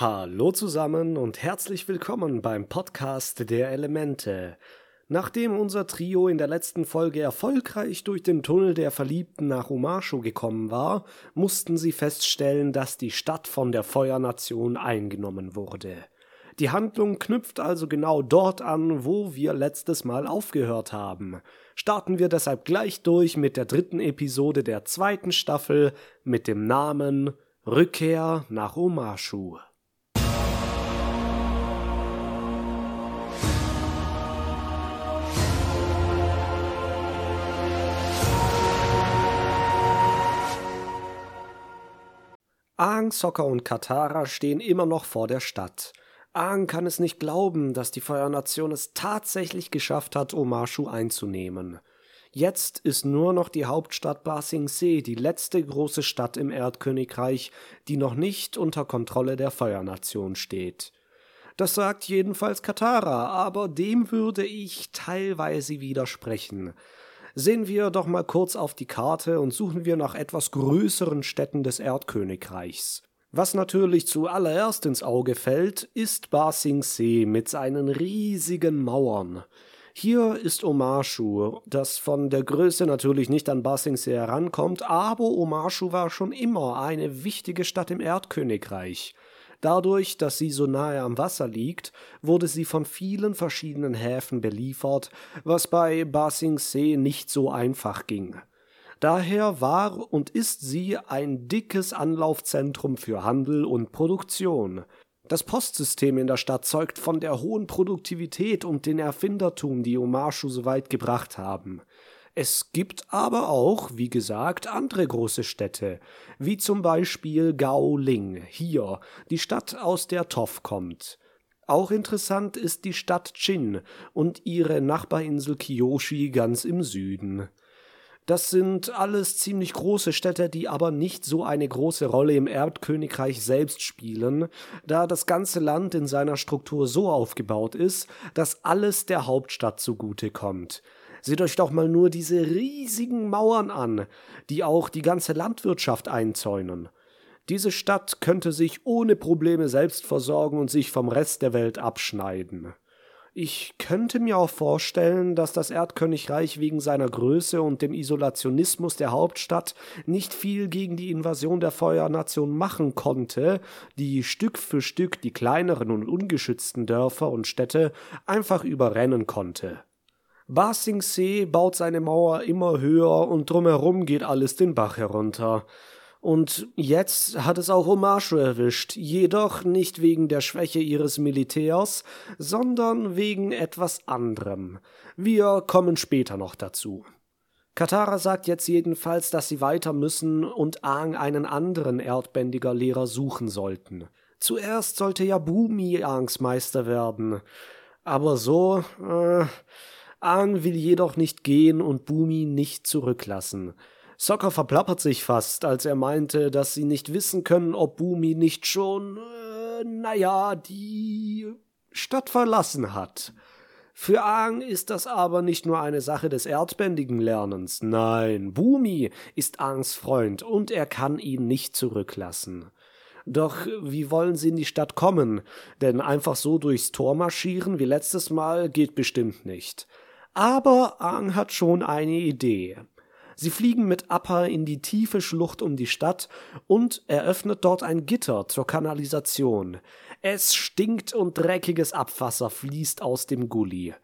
Hallo zusammen und herzlich willkommen beim Podcast der Elemente. Nachdem unser Trio in der letzten Folge erfolgreich durch den Tunnel der Verliebten nach Umashu gekommen war, mussten sie feststellen, dass die Stadt von der Feuernation eingenommen wurde. Die Handlung knüpft also genau dort an, wo wir letztes Mal aufgehört haben. Starten wir deshalb gleich durch mit der dritten Episode der zweiten Staffel mit dem Namen Rückkehr nach Omashu. Aang, Sokka und Katara stehen immer noch vor der Stadt. Aang kann es nicht glauben, dass die Feuernation es tatsächlich geschafft hat, Omashu einzunehmen. Jetzt ist nur noch die Hauptstadt Ba Sing Se die letzte große Stadt im Erdkönigreich, die noch nicht unter Kontrolle der Feuernation steht. Das sagt jedenfalls Katara, aber dem würde ich teilweise widersprechen. Sehen wir doch mal kurz auf die Karte und suchen wir nach etwas größeren Städten des Erdkönigreichs. Was natürlich zuallererst ins Auge fällt, ist Ba Sing Se mit seinen riesigen Mauern. Hier ist Omashu, das von der Größe natürlich nicht an Ba Sing Se herankommt, aber Omashu war schon immer eine wichtige Stadt im Erdkönigreich. Dadurch, dass sie so nahe am Wasser liegt, wurde sie von vielen verschiedenen Häfen beliefert, was bei Ba Sing Se nicht so einfach ging. Daher war und ist sie ein dickes Anlaufzentrum für Handel und Produktion. Das Postsystem in der Stadt zeugt von der hohen Produktivität und den Erfindertum, die Omashu so weit gebracht haben. Es gibt aber auch, wie gesagt, andere große Städte, wie zum Beispiel Gaoling, hier, die Stadt, aus der Toff kommt. Auch interessant ist die Stadt Chin und ihre Nachbarinsel Kiyoshi ganz im Süden. Das sind alles ziemlich große Städte, die aber nicht so eine große Rolle im Erdkönigreich selbst spielen, da das ganze Land in seiner Struktur so aufgebaut ist, dass alles der Hauptstadt zugute kommt. Seht euch doch mal nur diese riesigen Mauern an, die auch die ganze Landwirtschaft einzäunen. Diese Stadt könnte sich ohne Probleme selbst versorgen und sich vom Rest der Welt abschneiden. Ich könnte mir auch vorstellen, dass das Erdkönigreich wegen seiner Größe und dem Isolationismus der Hauptstadt nicht viel gegen die Invasion der Feuernation machen konnte, die Stück für Stück die kleineren und ungeschützten Dörfer und Städte einfach überrennen konnte. Ba baut seine Mauer immer höher und drumherum geht alles den Bach herunter. Und jetzt hat es auch Omashu erwischt, jedoch nicht wegen der Schwäche ihres Militärs, sondern wegen etwas anderem. Wir kommen später noch dazu. Katara sagt jetzt jedenfalls, dass sie weiter müssen und Aang einen anderen erdbändiger Lehrer suchen sollten. Zuerst sollte ja Bumi Aangs Meister werden. Aber so, äh, Aang will jedoch nicht gehen und Bumi nicht zurücklassen. Sokka verplappert sich fast, als er meinte, dass sie nicht wissen können, ob Bumi nicht schon, äh, naja, die Stadt verlassen hat. Für Aang ist das aber nicht nur eine Sache des erdbändigen Lernens. Nein, Bumi ist Aangs Freund und er kann ihn nicht zurücklassen. Doch wie wollen sie in die Stadt kommen? Denn einfach so durchs Tor marschieren wie letztes Mal geht bestimmt nicht. Aber Aang hat schon eine Idee. Sie fliegen mit Appa in die tiefe Schlucht um die Stadt und eröffnet dort ein Gitter zur Kanalisation. Es stinkt und dreckiges Abwasser fließt aus dem Gully.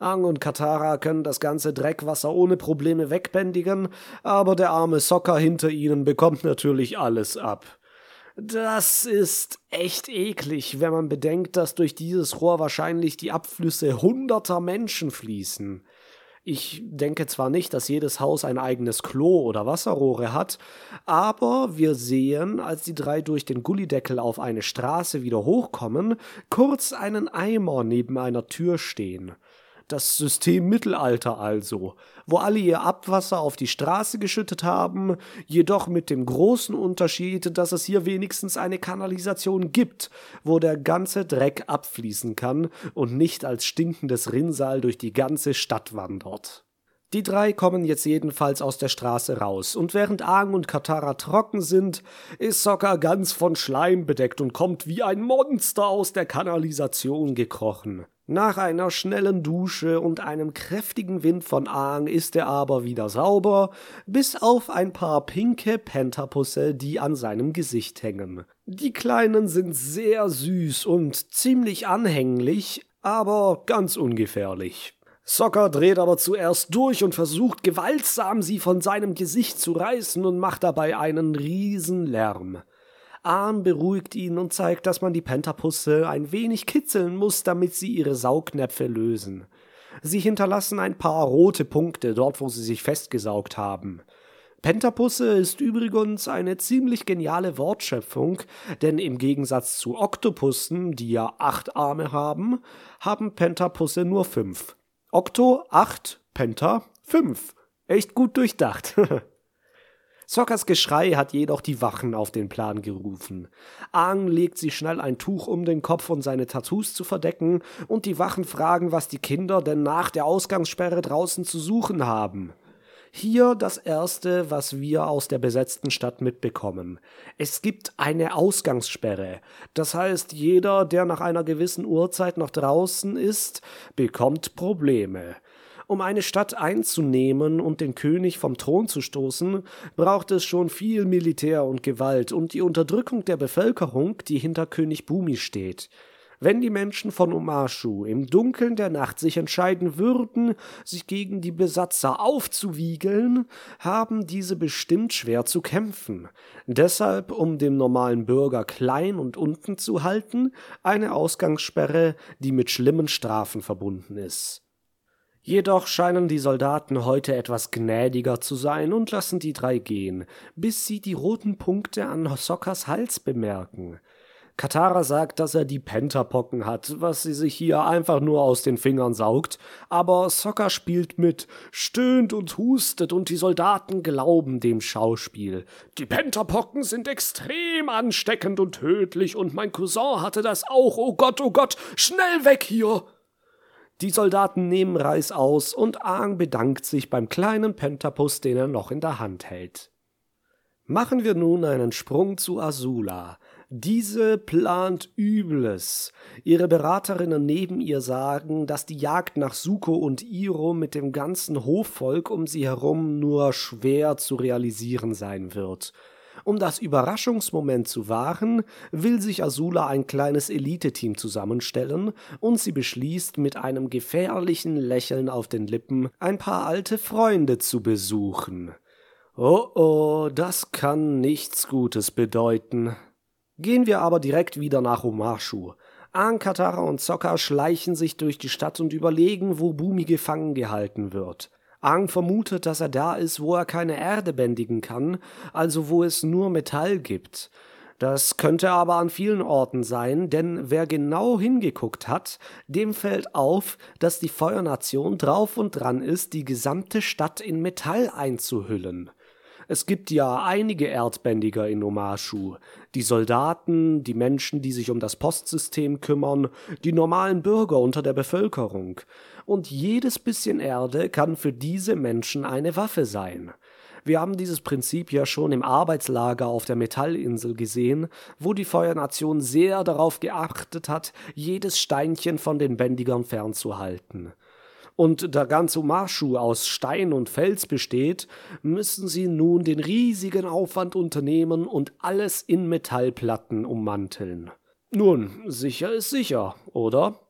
Ang und Katara können das ganze Dreckwasser ohne Probleme wegbändigen, aber der arme Socker hinter ihnen bekommt natürlich alles ab. Das ist echt eklig, wenn man bedenkt, dass durch dieses Rohr wahrscheinlich die Abflüsse hunderter Menschen fließen. Ich denke zwar nicht, dass jedes Haus ein eigenes Klo oder Wasserrohre hat, aber wir sehen, als die drei durch den Gullideckel auf eine Straße wieder hochkommen, kurz einen Eimer neben einer Tür stehen. Das System Mittelalter also, wo alle ihr Abwasser auf die Straße geschüttet haben, jedoch mit dem großen Unterschied, dass es hier wenigstens eine Kanalisation gibt, wo der ganze Dreck abfließen kann und nicht als stinkendes Rinnsal durch die ganze Stadt wandert. Die drei kommen jetzt jedenfalls aus der Straße raus, und während Aang und Katara trocken sind, ist Sokka ganz von Schleim bedeckt und kommt wie ein Monster aus der Kanalisation gekrochen. Nach einer schnellen Dusche und einem kräftigen Wind von Aang ist er aber wieder sauber, bis auf ein paar pinke Pentapusse, die an seinem Gesicht hängen. Die Kleinen sind sehr süß und ziemlich anhänglich, aber ganz ungefährlich. Socker dreht aber zuerst durch und versucht gewaltsam sie von seinem Gesicht zu reißen und macht dabei einen riesen Lärm. Ahn beruhigt ihn und zeigt, dass man die Pentapusse ein wenig kitzeln muss, damit sie ihre Saugnäpfe lösen. Sie hinterlassen ein paar rote Punkte dort, wo sie sich festgesaugt haben. Pentapusse ist übrigens eine ziemlich geniale Wortschöpfung, denn im Gegensatz zu Oktopussen, die ja acht Arme haben, haben Pentapusse nur fünf. Okto 8, Penta 5. Echt gut durchdacht. Sockers Geschrei hat jedoch die Wachen auf den Plan gerufen. Aang legt sich schnell ein Tuch um den Kopf, um seine Tattoos zu verdecken, und die Wachen fragen, was die Kinder denn nach der Ausgangssperre draußen zu suchen haben. Hier das Erste, was wir aus der besetzten Stadt mitbekommen. Es gibt eine Ausgangssperre. Das heißt, jeder, der nach einer gewissen Uhrzeit noch draußen ist, bekommt Probleme. Um eine Stadt einzunehmen und den König vom Thron zu stoßen, braucht es schon viel Militär und Gewalt und die Unterdrückung der Bevölkerung, die hinter König Bumi steht. Wenn die Menschen von Omashu im Dunkeln der Nacht sich entscheiden würden, sich gegen die Besatzer aufzuwiegeln, haben diese bestimmt schwer zu kämpfen. Deshalb, um dem normalen Bürger klein und unten zu halten, eine Ausgangssperre, die mit schlimmen Strafen verbunden ist. Jedoch scheinen die Soldaten heute etwas gnädiger zu sein und lassen die drei gehen, bis sie die roten Punkte an Hosokkas Hals bemerken. Katara sagt, dass er die Pentapocken hat, was sie sich hier einfach nur aus den Fingern saugt, aber Sokka spielt mit, stöhnt und hustet und die Soldaten glauben dem Schauspiel. Die Pentapocken sind extrem ansteckend und tödlich und mein Cousin hatte das auch, oh Gott, oh Gott, schnell weg hier! Die Soldaten nehmen Reis aus und Aang bedankt sich beim kleinen Pentapus, den er noch in der Hand hält. Machen wir nun einen Sprung zu Azula. Diese plant Übles. Ihre Beraterinnen neben ihr sagen, dass die Jagd nach Suko und Iro mit dem ganzen Hofvolk um sie herum nur schwer zu realisieren sein wird. Um das Überraschungsmoment zu wahren, will sich Azula ein kleines Eliteteam zusammenstellen und sie beschließt, mit einem gefährlichen Lächeln auf den Lippen ein paar alte Freunde zu besuchen. Oh oh, das kann nichts Gutes bedeuten. Gehen wir aber direkt wieder nach Omashu. Aang, Katara und Sokka schleichen sich durch die Stadt und überlegen, wo Bumi gefangen gehalten wird. Aang vermutet, dass er da ist, wo er keine Erde bändigen kann, also wo es nur Metall gibt. Das könnte aber an vielen Orten sein, denn wer genau hingeguckt hat, dem fällt auf, dass die Feuernation drauf und dran ist, die gesamte Stadt in Metall einzuhüllen. Es gibt ja einige Erdbändiger in Omashu. Die Soldaten, die Menschen, die sich um das Postsystem kümmern, die normalen Bürger unter der Bevölkerung. Und jedes bisschen Erde kann für diese Menschen eine Waffe sein. Wir haben dieses Prinzip ja schon im Arbeitslager auf der Metallinsel gesehen, wo die Feuernation sehr darauf geachtet hat, jedes Steinchen von den Bändigern fernzuhalten und da ganz Umashu aus Stein und Fels besteht, müssen sie nun den riesigen Aufwand unternehmen und alles in Metallplatten ummanteln. Nun, sicher ist sicher, oder?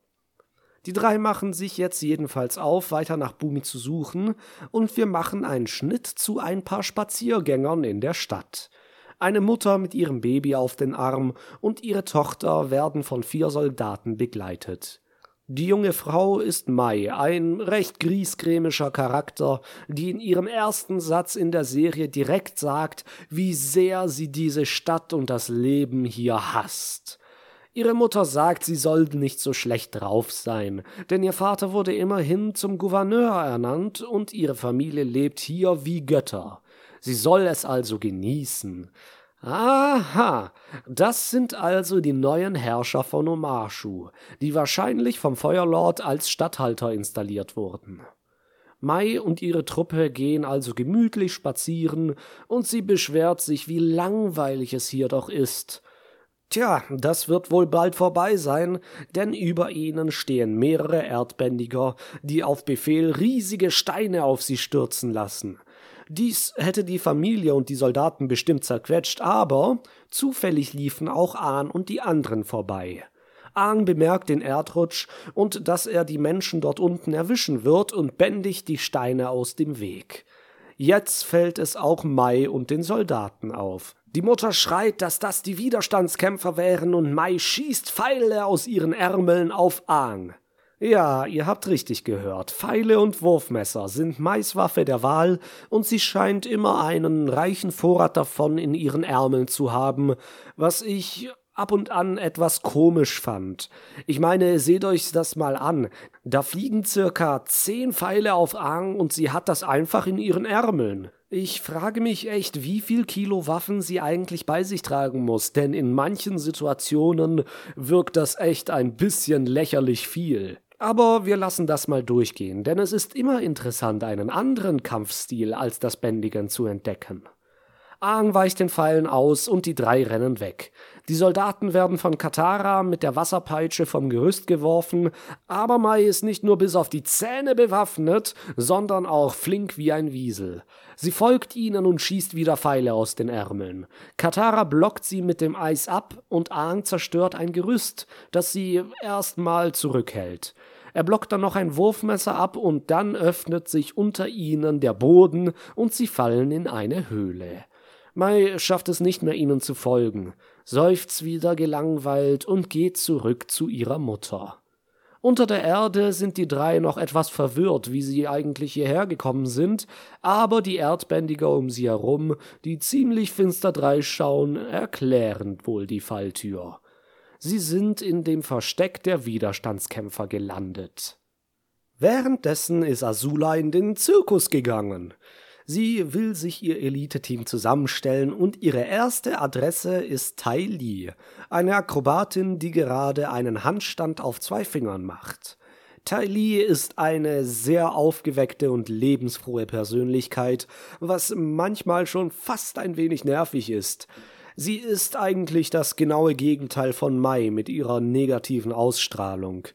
Die drei machen sich jetzt jedenfalls auf, weiter nach Bumi zu suchen, und wir machen einen Schnitt zu ein paar Spaziergängern in der Stadt. Eine Mutter mit ihrem Baby auf den Arm und ihre Tochter werden von vier Soldaten begleitet. Die junge Frau ist Mai, ein recht griesgrämischer Charakter, die in ihrem ersten Satz in der Serie direkt sagt, wie sehr sie diese Stadt und das Leben hier hasst. Ihre Mutter sagt, sie soll nicht so schlecht drauf sein, denn ihr Vater wurde immerhin zum Gouverneur ernannt und ihre Familie lebt hier wie Götter. Sie soll es also genießen. Aha, das sind also die neuen Herrscher von Omashu, die wahrscheinlich vom Feuerlord als Statthalter installiert wurden. Mai und ihre Truppe gehen also gemütlich spazieren, und sie beschwert sich, wie langweilig es hier doch ist. Tja, das wird wohl bald vorbei sein, denn über ihnen stehen mehrere Erdbändiger, die auf Befehl riesige Steine auf sie stürzen lassen. Dies hätte die Familie und die Soldaten bestimmt zerquetscht, aber zufällig liefen auch Ahn und die anderen vorbei. Aang bemerkt den Erdrutsch und dass er die Menschen dort unten erwischen wird und bändigt die Steine aus dem Weg. Jetzt fällt es auch Mai und den Soldaten auf. Die Mutter schreit, dass das die Widerstandskämpfer wären und Mai schießt Pfeile aus ihren Ärmeln auf Aang. Ja, ihr habt richtig gehört. Pfeile und Wurfmesser sind Mais Waffe der Wahl und sie scheint immer einen reichen Vorrat davon in ihren Ärmeln zu haben, was ich ab und an etwas komisch fand. Ich meine, seht euch das mal an. Da fliegen circa zehn Pfeile auf Aang und sie hat das einfach in ihren Ärmeln. Ich frage mich echt, wie viel Kilo Waffen sie eigentlich bei sich tragen muss, denn in manchen Situationen wirkt das echt ein bisschen lächerlich viel. Aber wir lassen das mal durchgehen, denn es ist immer interessant, einen anderen Kampfstil als das Bändigen zu entdecken. Aang weicht den Pfeilen aus und die drei rennen weg. Die Soldaten werden von Katara mit der Wasserpeitsche vom Gerüst geworfen, aber Mai ist nicht nur bis auf die Zähne bewaffnet, sondern auch flink wie ein Wiesel. Sie folgt ihnen und schießt wieder Pfeile aus den Ärmeln. Katara blockt sie mit dem Eis ab und Aang zerstört ein Gerüst, das sie erstmal zurückhält. Er blockt dann noch ein Wurfmesser ab und dann öffnet sich unter ihnen der Boden und sie fallen in eine Höhle. Mai schafft es nicht mehr, ihnen zu folgen, seufzt wieder gelangweilt und geht zurück zu ihrer Mutter. Unter der Erde sind die drei noch etwas verwirrt, wie sie eigentlich hierher gekommen sind, aber die Erdbändiger um sie herum, die ziemlich finster dreischauen, erklären wohl die Falltür. Sie sind in dem Versteck der Widerstandskämpfer gelandet. Währenddessen ist Azula in den Zirkus gegangen. Sie will sich ihr Elite-Team zusammenstellen und ihre erste Adresse ist Tai Li, eine Akrobatin, die gerade einen Handstand auf zwei Fingern macht. Tai Li ist eine sehr aufgeweckte und lebensfrohe Persönlichkeit, was manchmal schon fast ein wenig nervig ist. Sie ist eigentlich das genaue Gegenteil von Mai mit ihrer negativen Ausstrahlung.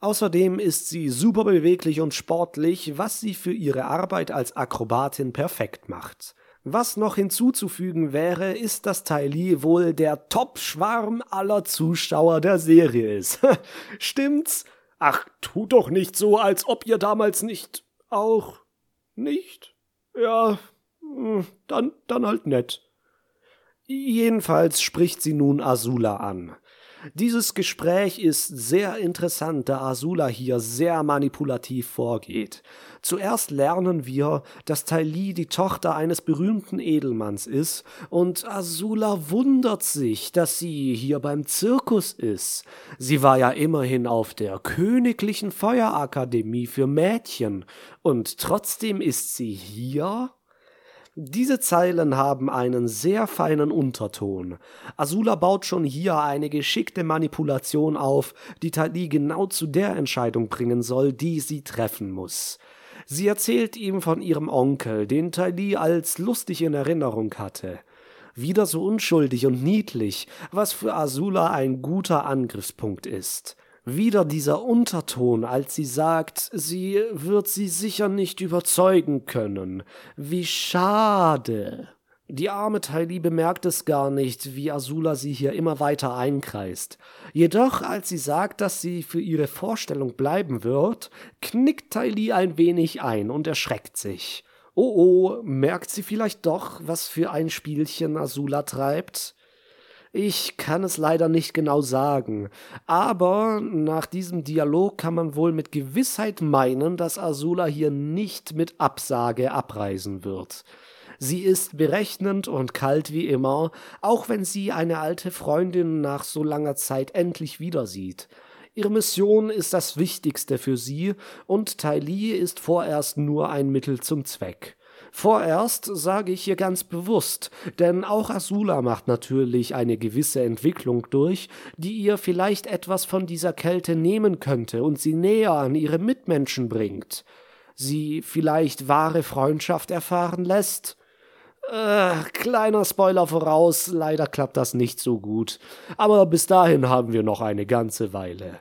Außerdem ist sie super beweglich und sportlich, was sie für ihre Arbeit als Akrobatin perfekt macht. Was noch hinzuzufügen wäre, ist, dass Tylee wohl der Top-Schwarm aller Zuschauer der Serie ist. Stimmt's? Ach, tut doch nicht so, als ob ihr damals nicht auch nicht? Ja, hm, dann, dann halt nett. Jedenfalls spricht sie nun Azula an. Dieses Gespräch ist sehr interessant, da Azula hier sehr manipulativ vorgeht. Zuerst lernen wir, dass Tylee die Tochter eines berühmten Edelmanns ist, und Azula wundert sich, dass sie hier beim Zirkus ist. Sie war ja immerhin auf der Königlichen Feuerakademie für Mädchen, und trotzdem ist sie hier? Diese Zeilen haben einen sehr feinen Unterton. Azula baut schon hier eine geschickte Manipulation auf, die Tali genau zu der Entscheidung bringen soll, die sie treffen muss. Sie erzählt ihm von ihrem Onkel, den Tali als lustig in Erinnerung hatte. Wieder so unschuldig und niedlich, was für Azula ein guter Angriffspunkt ist. Wieder dieser Unterton, als sie sagt, sie wird sie sicher nicht überzeugen können. Wie schade. Die arme Tylee bemerkt es gar nicht, wie Azula sie hier immer weiter einkreist. Jedoch, als sie sagt, dass sie für ihre Vorstellung bleiben wird, knickt Tylee ein wenig ein und erschreckt sich. Oh oh, merkt sie vielleicht doch, was für ein Spielchen Azula treibt? Ich kann es leider nicht genau sagen, aber nach diesem Dialog kann man wohl mit Gewissheit meinen, dass Azula hier nicht mit Absage abreisen wird. Sie ist berechnend und kalt wie immer, auch wenn sie eine alte Freundin nach so langer Zeit endlich wieder sieht. Ihre Mission ist das Wichtigste für sie, und Li ist vorerst nur ein Mittel zum Zweck. Vorerst sage ich hier ganz bewusst, denn auch Azula macht natürlich eine gewisse Entwicklung durch, die ihr vielleicht etwas von dieser Kälte nehmen könnte und sie näher an ihre Mitmenschen bringt. sie vielleicht wahre Freundschaft erfahren lässt? Äh, kleiner Spoiler voraus, leider klappt das nicht so gut. Aber bis dahin haben wir noch eine ganze Weile.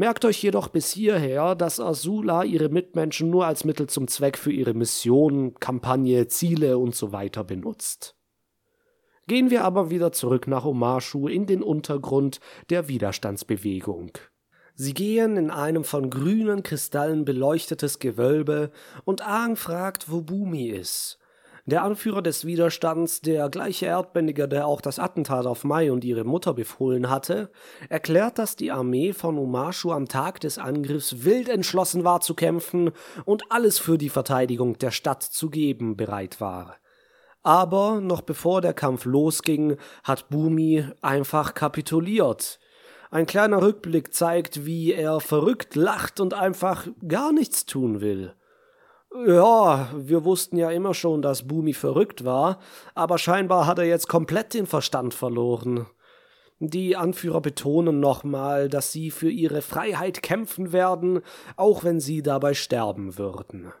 Merkt euch jedoch bis hierher, dass Azula ihre Mitmenschen nur als Mittel zum Zweck für ihre Mission, Kampagne, Ziele und so weiter benutzt. Gehen wir aber wieder zurück nach Omashu in den Untergrund der Widerstandsbewegung. Sie gehen in einem von grünen Kristallen beleuchtetes Gewölbe und Aang fragt, wo Bumi ist. Der Anführer des Widerstands, der gleiche Erdbändiger, der auch das Attentat auf Mai und ihre Mutter befohlen hatte, erklärt, dass die Armee von Umashu am Tag des Angriffs wild entschlossen war zu kämpfen und alles für die Verteidigung der Stadt zu geben bereit war. Aber noch bevor der Kampf losging, hat Bumi einfach kapituliert. Ein kleiner Rückblick zeigt, wie er verrückt lacht und einfach gar nichts tun will. Ja, wir wussten ja immer schon, dass Bumi verrückt war, aber scheinbar hat er jetzt komplett den Verstand verloren. Die Anführer betonen nochmal, dass sie für ihre Freiheit kämpfen werden, auch wenn sie dabei sterben würden.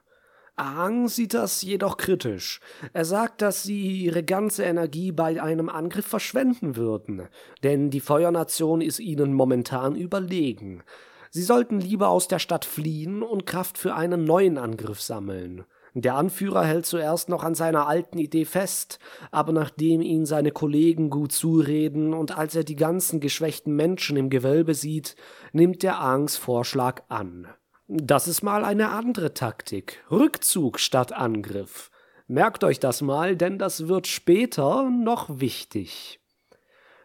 Aang sieht das jedoch kritisch. Er sagt, dass sie ihre ganze Energie bei einem Angriff verschwenden würden, denn die Feuernation ist ihnen momentan überlegen. Sie sollten lieber aus der Stadt fliehen und Kraft für einen neuen Angriff sammeln. Der Anführer hält zuerst noch an seiner alten Idee fest, aber nachdem ihn seine Kollegen gut zureden und als er die ganzen geschwächten Menschen im Gewölbe sieht, nimmt er Angs Vorschlag an. Das ist mal eine andere Taktik. Rückzug statt Angriff. Merkt euch das mal, denn das wird später noch wichtig.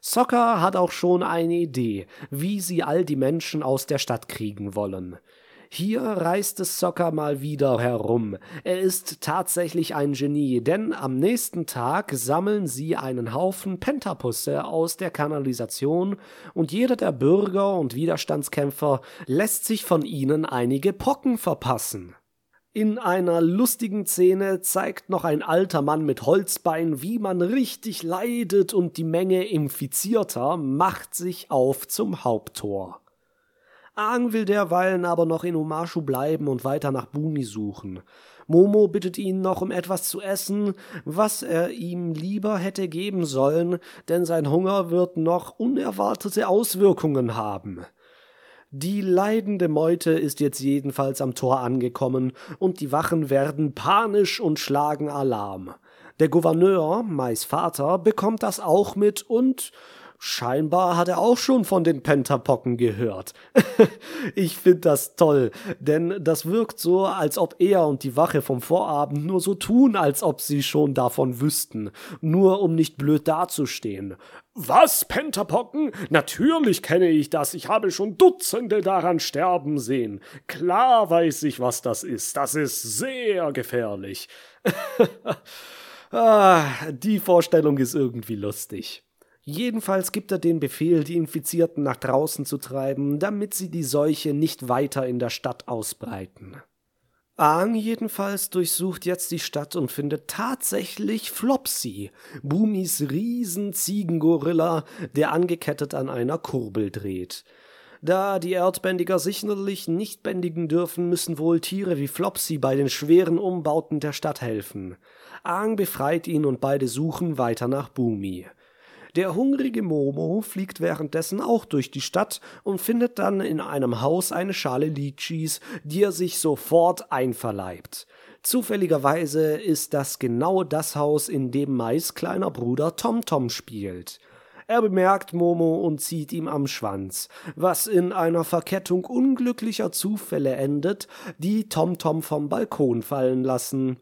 Soccer hat auch schon eine Idee, wie sie all die Menschen aus der Stadt kriegen wollen. Hier reist es Soccer mal wieder herum. Er ist tatsächlich ein Genie, denn am nächsten Tag sammeln sie einen Haufen Pentapusse aus der Kanalisation und jeder der Bürger und Widerstandskämpfer lässt sich von ihnen einige Pocken verpassen. In einer lustigen Szene zeigt noch ein alter Mann mit Holzbein, wie man richtig leidet und die Menge Infizierter macht sich auf zum Haupttor. Aang will derweilen aber noch in Omashu bleiben und weiter nach Bumi suchen. Momo bittet ihn noch um etwas zu essen, was er ihm lieber hätte geben sollen, denn sein Hunger wird noch unerwartete Auswirkungen haben. Die leidende Meute ist jetzt jedenfalls am Tor angekommen und die Wachen werden panisch und schlagen Alarm. Der Gouverneur, Mais Vater, bekommt das auch mit und Scheinbar hat er auch schon von den Pentapocken gehört. ich finde das toll, denn das wirkt so, als ob er und die Wache vom Vorabend nur so tun, als ob sie schon davon wüssten, nur um nicht blöd dazustehen. Was, Pentapocken? Natürlich kenne ich das, ich habe schon Dutzende daran sterben sehen. Klar weiß ich, was das ist, das ist sehr gefährlich. ah, die Vorstellung ist irgendwie lustig. Jedenfalls gibt er den Befehl, die Infizierten nach draußen zu treiben, damit sie die Seuche nicht weiter in der Stadt ausbreiten. Aang jedenfalls durchsucht jetzt die Stadt und findet tatsächlich Flopsy, Bumis Riesen-Ziegengorilla, der angekettet an einer Kurbel dreht. Da die Erdbändiger sicherlich nicht bändigen dürfen, müssen wohl Tiere wie Flopsy bei den schweren Umbauten der Stadt helfen. Aang befreit ihn und beide suchen weiter nach Bumi. Der hungrige Momo fliegt währenddessen auch durch die Stadt und findet dann in einem Haus eine Schale Litschis, die er sich sofort einverleibt. Zufälligerweise ist das genau das Haus, in dem Mais kleiner Bruder TomTom spielt. Er bemerkt Momo und zieht ihm am Schwanz, was in einer Verkettung unglücklicher Zufälle endet, die TomTom vom Balkon fallen lassen.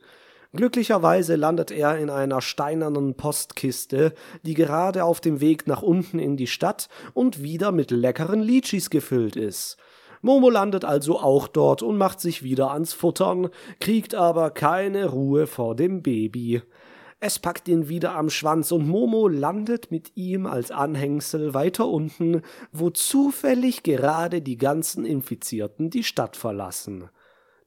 Glücklicherweise landet er in einer steinernen Postkiste, die gerade auf dem Weg nach unten in die Stadt und wieder mit leckeren Litschis gefüllt ist. Momo landet also auch dort und macht sich wieder ans Futtern, kriegt aber keine Ruhe vor dem Baby. Es packt ihn wieder am Schwanz und Momo landet mit ihm als Anhängsel weiter unten, wo zufällig gerade die ganzen Infizierten die Stadt verlassen.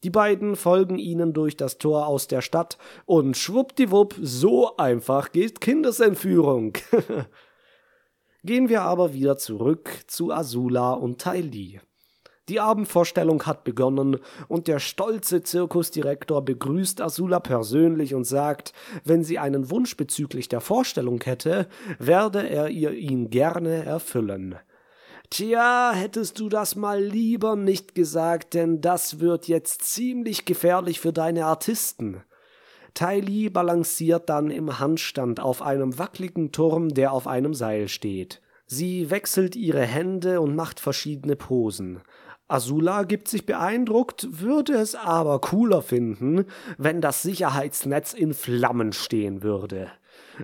Die beiden folgen ihnen durch das Tor aus der Stadt und schwuppdiwupp, so einfach geht Kindesentführung. Gehen wir aber wieder zurück zu Azula und Li. Die Abendvorstellung hat begonnen und der stolze Zirkusdirektor begrüßt Azula persönlich und sagt, wenn sie einen Wunsch bezüglich der Vorstellung hätte, werde er ihr ihn gerne erfüllen. Tja, hättest du das mal lieber nicht gesagt, denn das wird jetzt ziemlich gefährlich für deine Artisten. Tai Li balanciert dann im Handstand auf einem wackeligen Turm, der auf einem Seil steht. Sie wechselt ihre Hände und macht verschiedene Posen. Azula gibt sich beeindruckt, würde es aber cooler finden, wenn das Sicherheitsnetz in Flammen stehen würde.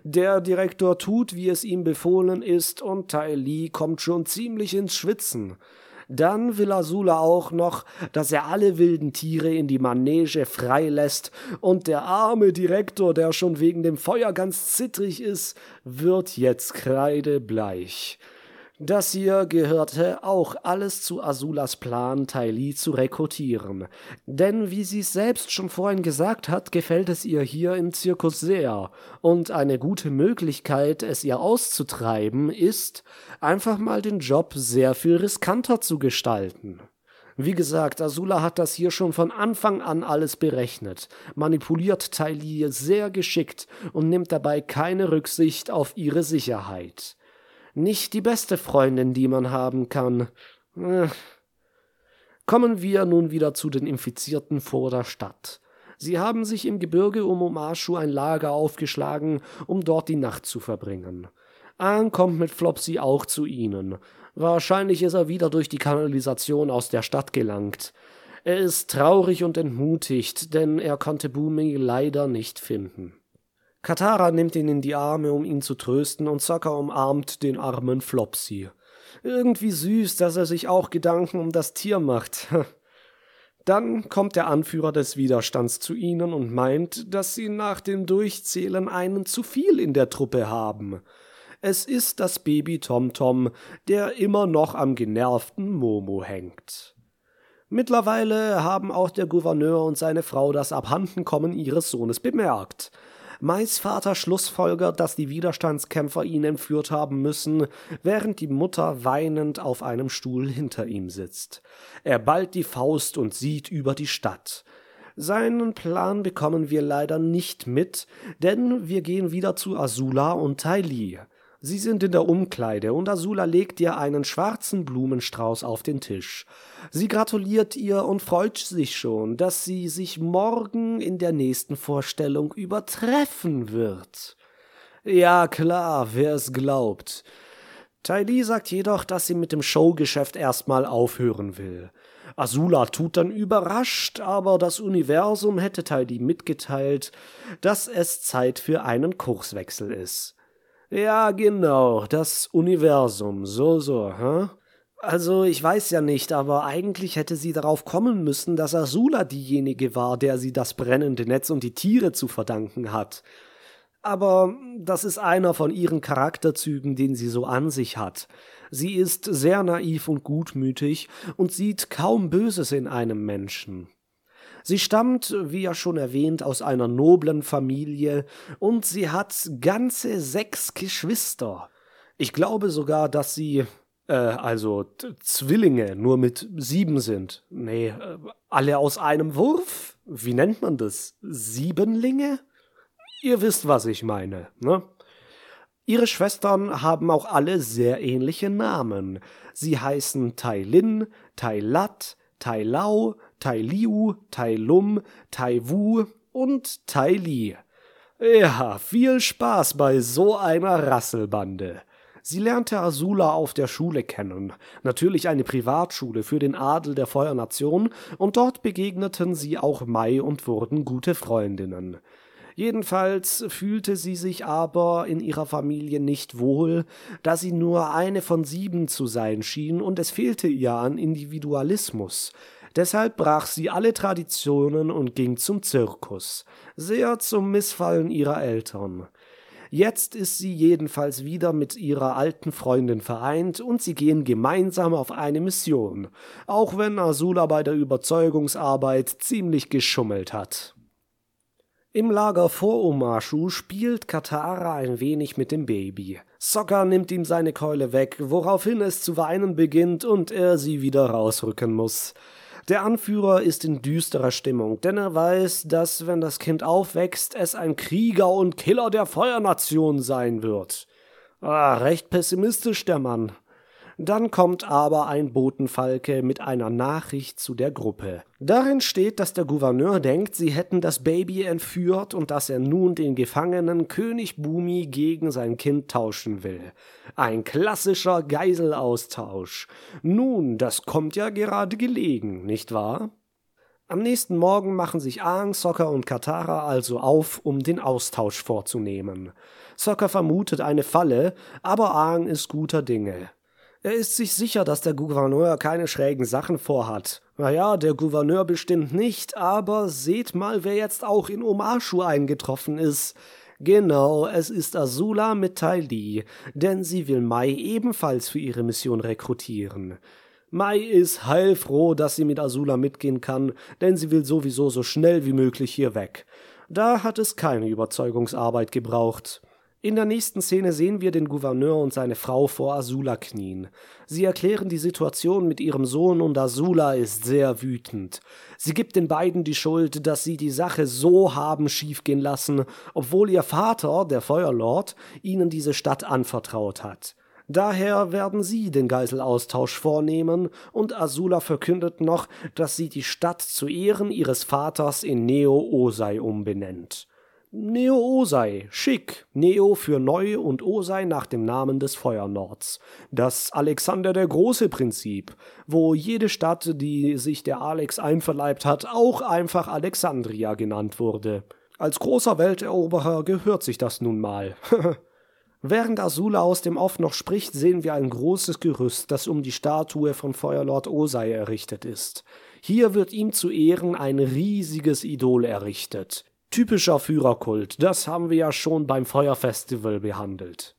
Der Direktor tut, wie es ihm befohlen ist, und Tai Li kommt schon ziemlich ins Schwitzen. Dann will Azula auch noch, dass er alle wilden Tiere in die Manege freilässt, und der arme Direktor, der schon wegen dem Feuer ganz zittrig ist, wird jetzt kreidebleich. Das hier gehörte auch alles zu Azulas Plan, Tylee zu rekrutieren. Denn wie sie es selbst schon vorhin gesagt hat, gefällt es ihr hier im Zirkus sehr. Und eine gute Möglichkeit, es ihr auszutreiben, ist, einfach mal den Job sehr viel riskanter zu gestalten. Wie gesagt, Azula hat das hier schon von Anfang an alles berechnet, manipuliert Tylee sehr geschickt und nimmt dabei keine Rücksicht auf ihre Sicherheit nicht die beste Freundin, die man haben kann. Äh. Kommen wir nun wieder zu den Infizierten vor der Stadt. Sie haben sich im Gebirge um Omashu ein Lager aufgeschlagen, um dort die Nacht zu verbringen. Aang kommt mit Flopsy auch zu ihnen. Wahrscheinlich ist er wieder durch die Kanalisation aus der Stadt gelangt. Er ist traurig und entmutigt, denn er konnte Bumi leider nicht finden. Katara nimmt ihn in die Arme, um ihn zu trösten, und Sokka umarmt den armen Flopsy. Irgendwie süß, dass er sich auch Gedanken um das Tier macht. Dann kommt der Anführer des Widerstands zu ihnen und meint, dass sie nach dem Durchzählen einen zu viel in der Truppe haben. Es ist das Baby Tomtom, der immer noch am genervten Momo hängt. Mittlerweile haben auch der Gouverneur und seine Frau das Abhandenkommen ihres Sohnes bemerkt. Mais Vater schlussfolgert, dass die Widerstandskämpfer ihn entführt haben müssen, während die Mutter weinend auf einem Stuhl hinter ihm sitzt. Er ballt die Faust und sieht über die Stadt. Seinen Plan bekommen wir leider nicht mit, denn wir gehen wieder zu Azula und Li. Sie sind in der Umkleide und Azula legt ihr einen schwarzen Blumenstrauß auf den Tisch. Sie gratuliert ihr und freut sich schon, dass sie sich morgen in der nächsten Vorstellung übertreffen wird. Ja klar, wer es glaubt. Tylee sagt jedoch, dass sie mit dem Showgeschäft erstmal aufhören will. Azula tut dann überrascht, aber das Universum hätte Tylee mitgeteilt, dass es Zeit für einen Kurswechsel ist. Ja, genau, das Universum, so, so, hä? Also, ich weiß ja nicht, aber eigentlich hätte sie darauf kommen müssen, dass Azula diejenige war, der sie das brennende Netz und die Tiere zu verdanken hat. Aber das ist einer von ihren Charakterzügen, den sie so an sich hat. Sie ist sehr naiv und gutmütig und sieht kaum Böses in einem Menschen. Sie stammt, wie ja schon erwähnt, aus einer noblen Familie und sie hat ganze sechs Geschwister. Ich glaube sogar, dass sie, äh, also Zwillinge, nur mit sieben sind. Nee, äh, alle aus einem Wurf? Wie nennt man das? Siebenlinge? Ihr wisst, was ich meine, ne? Ihre Schwestern haben auch alle sehr ähnliche Namen. Sie heißen Tai Lin, Tai Lat, Tai Lau, Tai Liu, Tai Lum, Tai Wu und Tai Li. Ja, viel Spaß bei so einer Rasselbande. Sie lernte Azula auf der Schule kennen, natürlich eine Privatschule für den Adel der Feuernation, und dort begegneten sie auch Mai und wurden gute Freundinnen. Jedenfalls fühlte sie sich aber in ihrer Familie nicht wohl, da sie nur eine von sieben zu sein schien, und es fehlte ihr an Individualismus. Deshalb brach sie alle Traditionen und ging zum Zirkus, sehr zum Missfallen ihrer Eltern. Jetzt ist sie jedenfalls wieder mit ihrer alten Freundin vereint und sie gehen gemeinsam auf eine Mission, auch wenn Azula bei der Überzeugungsarbeit ziemlich geschummelt hat. Im Lager vor Omashu spielt Katara ein wenig mit dem Baby. Sokka nimmt ihm seine Keule weg, woraufhin es zu weinen beginnt und er sie wieder rausrücken muss. Der Anführer ist in düsterer Stimmung, denn er weiß, dass, wenn das Kind aufwächst, es ein Krieger und Killer der Feuernation sein wird. Ah, recht pessimistisch der Mann. Dann kommt aber ein Botenfalke mit einer Nachricht zu der Gruppe. Darin steht, dass der Gouverneur denkt, sie hätten das Baby entführt und dass er nun den Gefangenen König Bumi gegen sein Kind tauschen will. Ein klassischer Geiselaustausch. Nun, das kommt ja gerade gelegen, nicht wahr? Am nächsten Morgen machen sich Aang, Sokka und Katara also auf, um den Austausch vorzunehmen. Sokka vermutet eine Falle, aber Aang ist guter Dinge. Er ist sich sicher, dass der Gouverneur keine schrägen Sachen vorhat. Naja, der Gouverneur bestimmt nicht, aber seht mal, wer jetzt auch in Omashu eingetroffen ist. Genau, es ist Azula mit Tai Li, denn sie will Mai ebenfalls für ihre Mission rekrutieren. Mai ist heilfroh, dass sie mit Azula mitgehen kann, denn sie will sowieso so schnell wie möglich hier weg. Da hat es keine Überzeugungsarbeit gebraucht. In der nächsten Szene sehen wir den Gouverneur und seine Frau vor Azula knien. Sie erklären die Situation mit ihrem Sohn und Azula ist sehr wütend. Sie gibt den beiden die Schuld, dass sie die Sache so haben schiefgehen lassen, obwohl ihr Vater, der Feuerlord, ihnen diese Stadt anvertraut hat. Daher werden sie den Geiselaustausch vornehmen und Azula verkündet noch, dass sie die Stadt zu Ehren ihres Vaters in Neo Osei umbenennt. Neo Osei, schick, Neo für neu und Osei nach dem Namen des Feuernords. Das Alexander der Große Prinzip, wo jede Stadt, die sich der Alex einverleibt hat, auch einfach Alexandria genannt wurde. Als großer Welteroberer gehört sich das nun mal. Während Azula aus dem Off noch spricht, sehen wir ein großes Gerüst, das um die Statue von Feuerlord Osei errichtet ist. Hier wird ihm zu Ehren ein riesiges Idol errichtet. Typischer Führerkult, das haben wir ja schon beim Feuerfestival behandelt.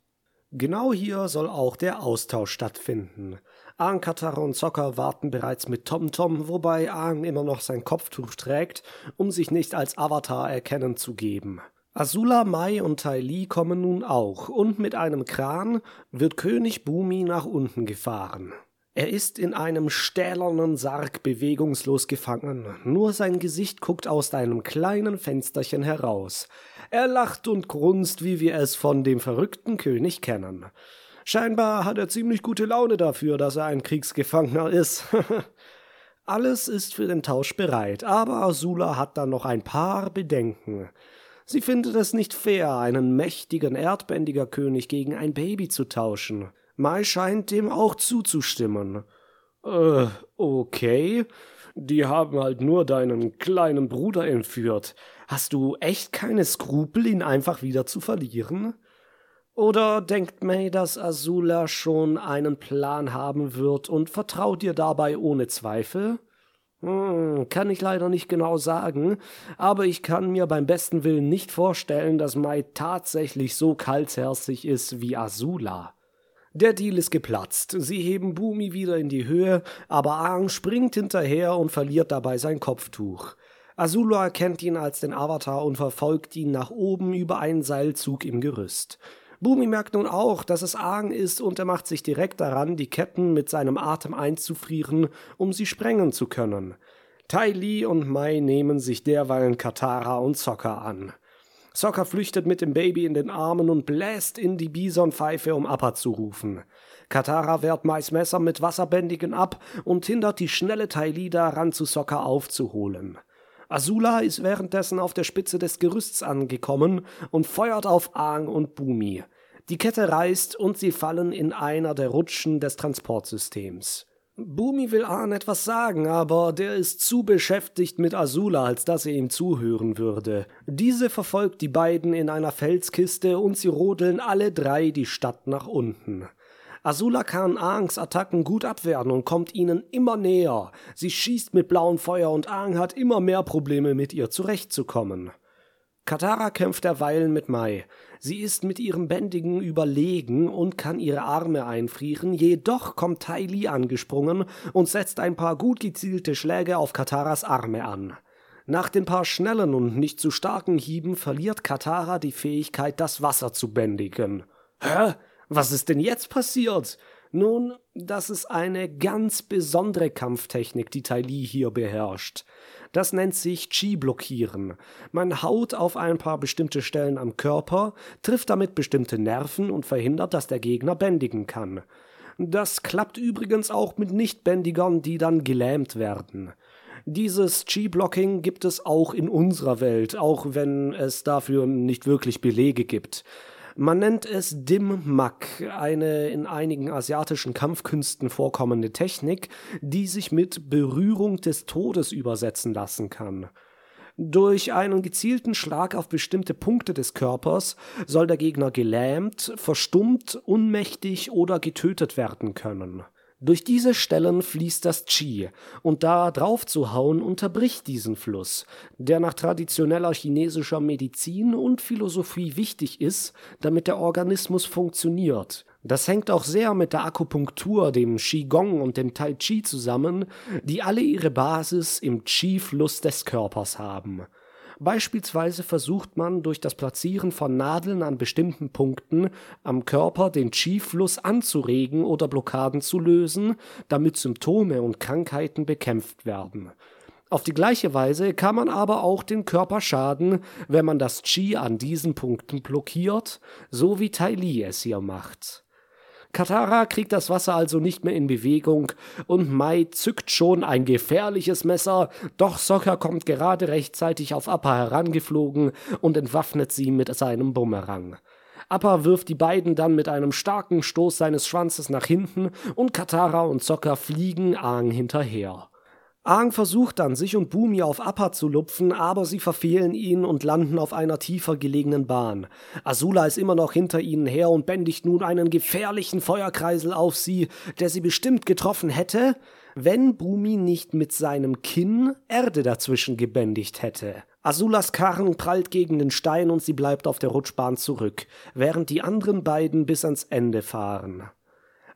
Genau hier soll auch der Austausch stattfinden. Aang, Katara und Sokka warten bereits mit TomTom, wobei Aang immer noch sein Kopftuch trägt, um sich nicht als Avatar erkennen zu geben. Azula, Mai und Tai Li kommen nun auch, und mit einem Kran wird König Bumi nach unten gefahren. Er ist in einem stählernen Sarg bewegungslos gefangen, nur sein Gesicht guckt aus einem kleinen Fensterchen heraus. Er lacht und grunzt, wie wir es von dem verrückten König kennen. Scheinbar hat er ziemlich gute Laune dafür, dass er ein Kriegsgefangener ist. Alles ist für den Tausch bereit, aber Azula hat da noch ein paar Bedenken. Sie findet es nicht fair, einen mächtigen, erdbändiger König gegen ein Baby zu tauschen. Mai scheint dem auch zuzustimmen. Äh, okay. Die haben halt nur deinen kleinen Bruder entführt. Hast du echt keine Skrupel, ihn einfach wieder zu verlieren? Oder denkt May, dass Azula schon einen Plan haben wird und vertraut dir dabei ohne Zweifel? Hm, kann ich leider nicht genau sagen, aber ich kann mir beim besten Willen nicht vorstellen, dass Mai tatsächlich so kaltherzig ist wie Azula. Der Deal ist geplatzt. Sie heben Bumi wieder in die Höhe, aber Aang springt hinterher und verliert dabei sein Kopftuch. Azula erkennt ihn als den Avatar und verfolgt ihn nach oben über einen Seilzug im Gerüst. Bumi merkt nun auch, dass es Aang ist und er macht sich direkt daran, die Ketten mit seinem Atem einzufrieren, um sie sprengen zu können. Tai Li und Mai nehmen sich derweilen Katara und Sokka an. Sokka flüchtet mit dem Baby in den Armen und bläst in die Bisonpfeife, um Appa zu rufen. Katara wehrt Mais Messer mit Wasserbändigen ab und hindert die schnelle Taili daran, zu Sokka aufzuholen. Azula ist währenddessen auf der Spitze des Gerüsts angekommen und feuert auf Aang und Bumi. Die Kette reißt und sie fallen in einer der Rutschen des Transportsystems. Bumi will Ahn etwas sagen, aber der ist zu beschäftigt mit Azula, als dass er ihm zuhören würde. Diese verfolgt die beiden in einer Felskiste und sie rodeln alle drei die Stadt nach unten. Azula kann Aangs Attacken gut abwehren und kommt ihnen immer näher. Sie schießt mit blauem Feuer und Aang hat immer mehr Probleme mit ihr zurechtzukommen. Katara kämpft derweilen mit Mai. Sie ist mit ihrem Bändigen überlegen und kann ihre Arme einfrieren, jedoch kommt Tai Li angesprungen und setzt ein paar gut gezielte Schläge auf Kataras Arme an. Nach den paar schnellen und nicht zu starken Hieben verliert Katara die Fähigkeit, das Wasser zu bändigen. Hä? Was ist denn jetzt passiert? Nun, das ist eine ganz besondere Kampftechnik, die Tai Li hier beherrscht. Das nennt sich Chi-Blockieren. Man haut auf ein paar bestimmte Stellen am Körper, trifft damit bestimmte Nerven und verhindert, dass der Gegner bändigen kann. Das klappt übrigens auch mit Nichtbändigern, die dann gelähmt werden. Dieses Chi-Blocking gibt es auch in unserer Welt, auch wenn es dafür nicht wirklich Belege gibt. Man nennt es Dim Mak, eine in einigen asiatischen Kampfkünsten vorkommende Technik, die sich mit Berührung des Todes übersetzen lassen kann. Durch einen gezielten Schlag auf bestimmte Punkte des Körpers soll der Gegner gelähmt, verstummt, unmächtig oder getötet werden können. Durch diese Stellen fließt das Qi, und da drauf zu hauen unterbricht diesen Fluss, der nach traditioneller chinesischer Medizin und Philosophie wichtig ist, damit der Organismus funktioniert. Das hängt auch sehr mit der Akupunktur, dem Qigong und dem Tai Chi zusammen, die alle ihre Basis im Qi-Fluss des Körpers haben. Beispielsweise versucht man durch das Platzieren von Nadeln an bestimmten Punkten am Körper den Qi-Fluss anzuregen oder Blockaden zu lösen, damit Symptome und Krankheiten bekämpft werden. Auf die gleiche Weise kann man aber auch den Körper schaden, wenn man das Qi an diesen Punkten blockiert, so wie Tai Li es hier macht. Katara kriegt das Wasser also nicht mehr in Bewegung und Mai zückt schon ein gefährliches Messer, doch Sokka kommt gerade rechtzeitig auf Appa herangeflogen und entwaffnet sie mit seinem Bumerang. Appa wirft die beiden dann mit einem starken Stoß seines Schwanzes nach hinten und Katara und Sokka fliegen Aang hinterher. Aang versucht dann, sich und Bumi auf Appa zu lupfen, aber sie verfehlen ihn und landen auf einer tiefer gelegenen Bahn. Azula ist immer noch hinter ihnen her und bändigt nun einen gefährlichen Feuerkreisel auf sie, der sie bestimmt getroffen hätte, wenn Bumi nicht mit seinem Kinn Erde dazwischen gebändigt hätte. Azulas Karren prallt gegen den Stein und sie bleibt auf der Rutschbahn zurück, während die anderen beiden bis ans Ende fahren.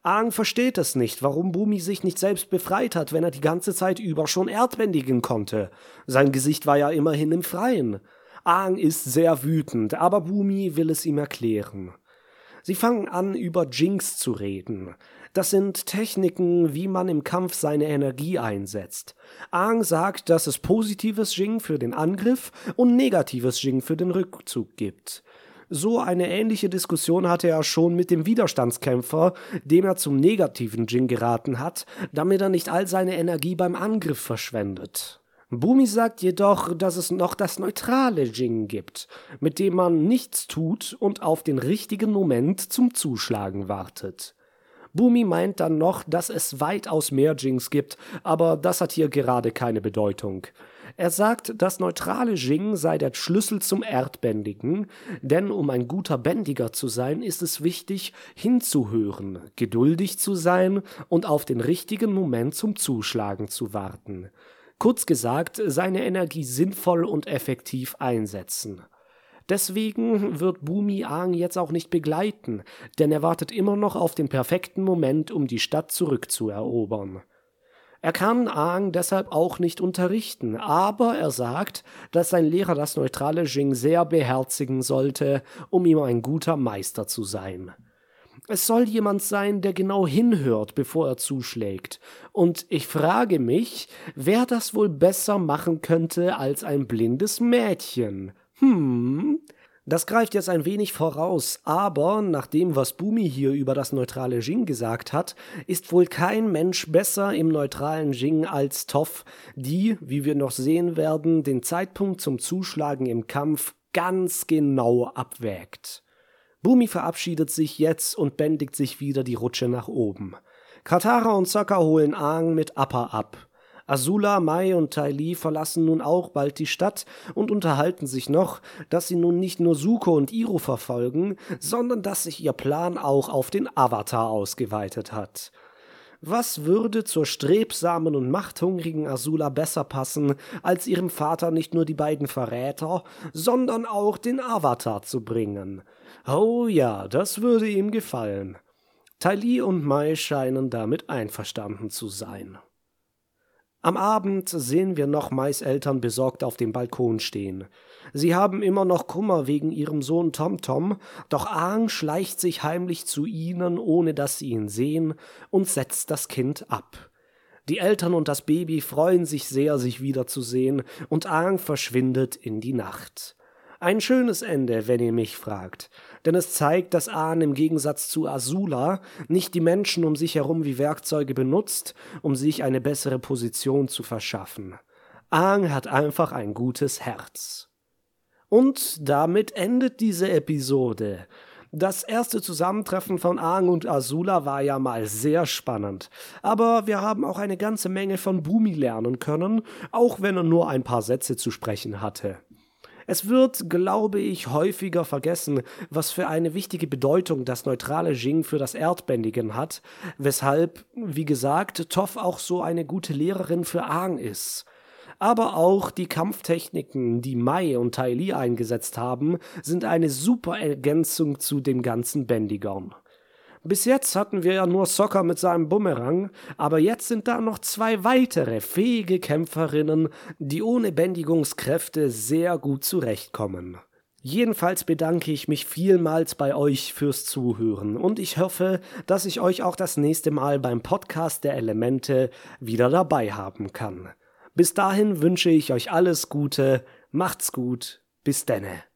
Aang versteht es nicht, warum Bumi sich nicht selbst befreit hat, wenn er die ganze Zeit über schon erdbändigen konnte. Sein Gesicht war ja immerhin im Freien. Aang ist sehr wütend, aber Bumi will es ihm erklären. Sie fangen an, über Jinx zu reden. Das sind Techniken, wie man im Kampf seine Energie einsetzt. Aang sagt, dass es positives Jing für den Angriff und negatives Jing für den Rückzug gibt. So eine ähnliche Diskussion hatte er schon mit dem Widerstandskämpfer, dem er zum negativen Jin geraten hat, damit er nicht all seine Energie beim Angriff verschwendet. Bumi sagt jedoch, dass es noch das neutrale Jing gibt, mit dem man nichts tut und auf den richtigen Moment zum Zuschlagen wartet. Bumi meint dann noch, dass es weitaus mehr Jings gibt, aber das hat hier gerade keine Bedeutung. Er sagt, das neutrale Jing sei der Schlüssel zum Erdbändigen, denn um ein guter Bändiger zu sein, ist es wichtig, hinzuhören, geduldig zu sein und auf den richtigen Moment zum Zuschlagen zu warten. Kurz gesagt, seine Energie sinnvoll und effektiv einsetzen. Deswegen wird Bumi Aang jetzt auch nicht begleiten, denn er wartet immer noch auf den perfekten Moment, um die Stadt zurückzuerobern. Er kann Aang deshalb auch nicht unterrichten, aber er sagt, dass sein Lehrer das neutrale Jing sehr beherzigen sollte, um ihm ein guter Meister zu sein. Es soll jemand sein, der genau hinhört, bevor er zuschlägt. Und ich frage mich, wer das wohl besser machen könnte als ein blindes Mädchen. Hm, das greift jetzt ein wenig voraus, aber nach dem, was Bumi hier über das neutrale Jing gesagt hat, ist wohl kein Mensch besser im neutralen Jing als Toff, die, wie wir noch sehen werden, den Zeitpunkt zum Zuschlagen im Kampf ganz genau abwägt. Bumi verabschiedet sich jetzt und bändigt sich wieder die Rutsche nach oben. Katara und Sokka holen Aang mit Appa ab. Azula, Mai und Tai Li verlassen nun auch bald die Stadt und unterhalten sich noch, dass sie nun nicht nur Suko und Iro verfolgen, sondern dass sich ihr Plan auch auf den Avatar ausgeweitet hat. Was würde zur strebsamen und machthungrigen Azula besser passen, als ihrem Vater nicht nur die beiden Verräter, sondern auch den Avatar zu bringen? Oh ja, das würde ihm gefallen. Tai Li und Mai scheinen damit einverstanden zu sein. Am Abend sehen wir noch Mais Eltern besorgt auf dem Balkon stehen. Sie haben immer noch Kummer wegen ihrem Sohn Tomtom, doch Aang schleicht sich heimlich zu ihnen, ohne dass sie ihn sehen, und setzt das Kind ab. Die Eltern und das Baby freuen sich sehr, sich wiederzusehen, und Aang verschwindet in die Nacht. Ein schönes Ende, wenn ihr mich fragt. Denn es zeigt, dass Ahn im Gegensatz zu Azula nicht die Menschen um sich herum wie Werkzeuge benutzt, um sich eine bessere Position zu verschaffen. Aang hat einfach ein gutes Herz. Und damit endet diese Episode. Das erste Zusammentreffen von Aang und Azula war ja mal sehr spannend. Aber wir haben auch eine ganze Menge von Bumi lernen können, auch wenn er nur ein paar Sätze zu sprechen hatte. Es wird, glaube ich, häufiger vergessen, was für eine wichtige Bedeutung das neutrale Jing für das Erdbändigen hat, weshalb, wie gesagt, Toff auch so eine gute Lehrerin für Aang ist. Aber auch die Kampftechniken, die Mai und Tai Li eingesetzt haben, sind eine super Ergänzung zu den ganzen Bändigern. Bis jetzt hatten wir ja nur Soccer mit seinem Bumerang, aber jetzt sind da noch zwei weitere fähige Kämpferinnen, die ohne Bändigungskräfte sehr gut zurechtkommen. Jedenfalls bedanke ich mich vielmals bei euch fürs Zuhören und ich hoffe, dass ich euch auch das nächste Mal beim Podcast der Elemente wieder dabei haben kann. Bis dahin wünsche ich euch alles Gute, macht's gut, bis denne.